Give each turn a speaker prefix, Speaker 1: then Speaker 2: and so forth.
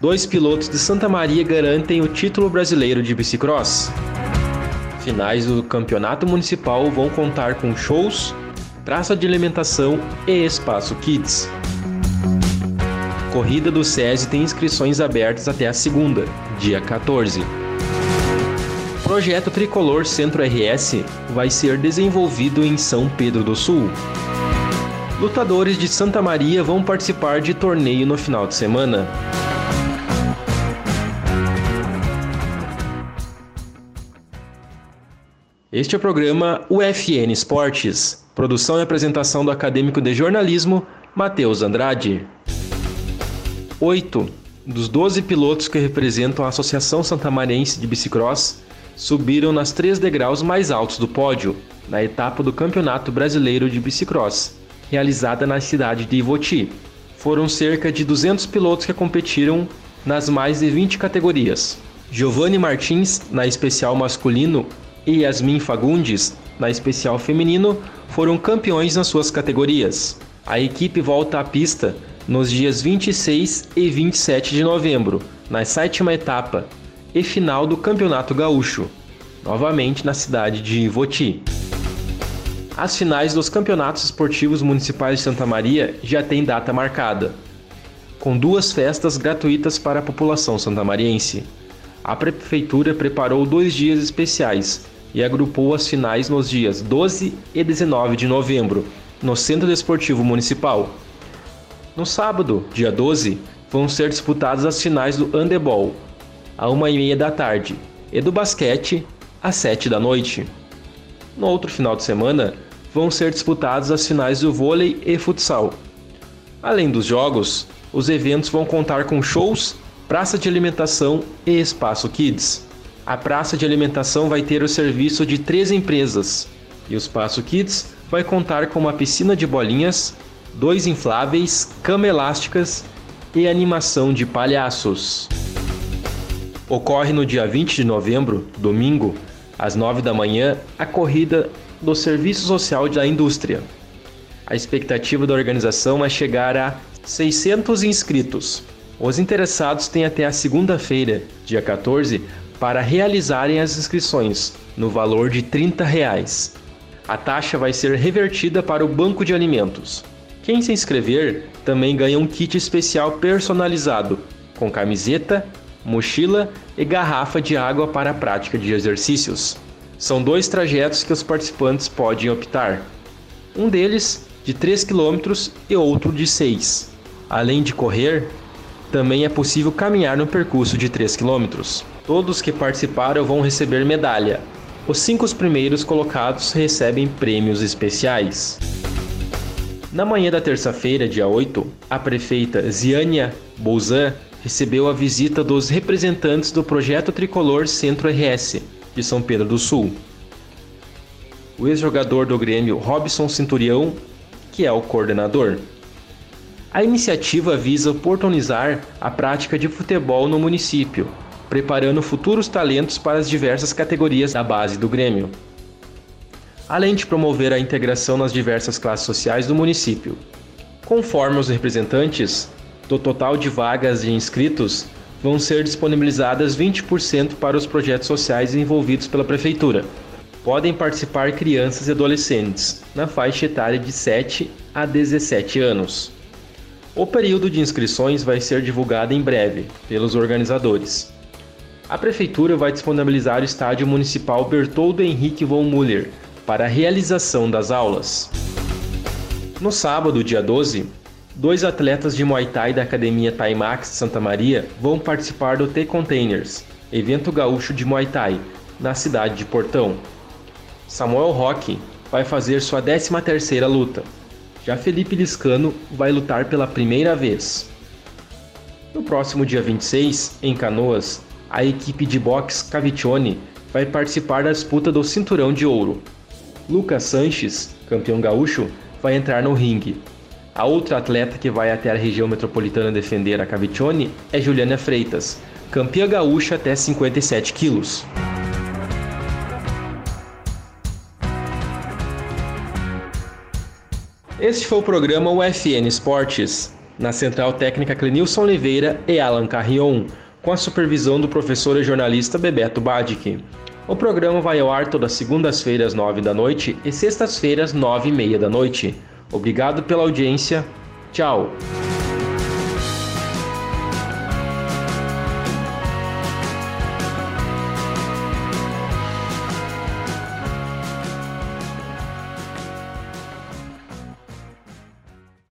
Speaker 1: Dois pilotos de Santa Maria garantem o título brasileiro de bicicross. Finais do campeonato municipal vão contar com shows, praça de alimentação e espaço kids. Corrida do SESI tem inscrições abertas até a segunda, dia 14. Projeto Tricolor Centro RS vai ser desenvolvido em São Pedro do Sul. Lutadores de Santa Maria vão participar de torneio no final de semana. Este é o programa UFN Esportes, produção e apresentação do acadêmico de jornalismo Matheus Andrade. Oito dos 12 pilotos que representam a Associação Santamarense de Bicicross subiram nas três degraus mais altos do pódio, na etapa do Campeonato Brasileiro de Bicicross, realizada na cidade de Ivoti. Foram cerca de 200 pilotos que competiram nas mais de 20 categorias. Giovanni Martins, na especial masculino, e Yasmin Fagundes, na especial feminino, foram campeões nas suas categorias. A equipe volta à pista nos dias 26 e 27 de novembro, na sétima etapa e final do Campeonato Gaúcho, novamente na cidade de Ivoti. As finais dos campeonatos esportivos municipais de Santa Maria já têm data marcada, com duas festas gratuitas para a população santamariense. A prefeitura preparou dois dias especiais e agrupou as finais nos dias 12 e 19 de novembro, no Centro Desportivo Municipal. No sábado, dia 12, vão ser disputadas as finais do handebol, à uma e meia da tarde, e do basquete, às sete da noite. No outro final de semana, vão ser disputadas as finais do vôlei e futsal. Além dos jogos, os eventos vão contar com shows, praça de alimentação e espaço kids. A praça de alimentação vai ter o serviço de três empresas e o espaço kids vai contar com uma piscina de bolinhas, dois infláveis, cama elásticas e animação de palhaços. Ocorre no dia 20 de novembro, domingo, às 9 da manhã, a corrida do Serviço Social da Indústria. A expectativa da organização é chegar a 600 inscritos. Os interessados têm até a segunda-feira, dia 14, para realizarem as inscrições, no valor de 30 reais. A taxa vai ser revertida para o banco de alimentos. Quem se inscrever também ganha um kit especial personalizado, com camiseta, mochila e garrafa de água para a prática de exercícios. São dois trajetos que os participantes podem optar. Um deles de 3 km e outro de 6. Além de correr, também é possível caminhar no percurso de 3 km. Todos que participaram vão receber medalha. Os cinco primeiros colocados recebem prêmios especiais. Na manhã da terça-feira, dia 8, a prefeita Ziania Bouzan recebeu a visita dos representantes do projeto tricolor Centro RS de São Pedro do Sul. O ex-jogador do Grêmio Robson Cinturião, que é o coordenador. A iniciativa visa oportunizar a prática de futebol no município, preparando futuros talentos para as diversas categorias da base do Grêmio. Além de promover a integração nas diversas classes sociais do município. Conforme os representantes, do total de vagas de inscritos, vão ser disponibilizadas 20% para os projetos sociais envolvidos pela Prefeitura. Podem participar crianças e adolescentes, na faixa etária de 7 a 17 anos. O período de inscrições vai ser divulgado em breve pelos organizadores. A Prefeitura vai disponibilizar o Estádio Municipal Bertoldo Henrique von Müller para a realização das aulas. No sábado, dia 12, Dois atletas de Muay Thai da Academia Taimax Santa Maria vão participar do T-Containers, evento gaúcho de Muay Thai, na cidade de Portão. Samuel Roque vai fazer sua 13ª luta. Já Felipe Liscano vai lutar pela primeira vez. No próximo dia 26, em Canoas, a equipe de boxe Cavicione vai participar da disputa do Cinturão de Ouro. Lucas Sanches, campeão gaúcho, vai entrar no ringue. A outra atleta que vai até a região metropolitana defender a Cavicione é Juliana Freitas, campeã gaúcha até 57 quilos. Este foi o programa UFN Esportes, na Central Técnica Clenilson Oliveira e Alan Carrion, com a supervisão do professor e jornalista Bebeto Badic. O programa vai ao ar todas segundas-feiras, nove da noite e sextas-feiras, nove e meia da noite. Obrigado pela audiência. Tchau!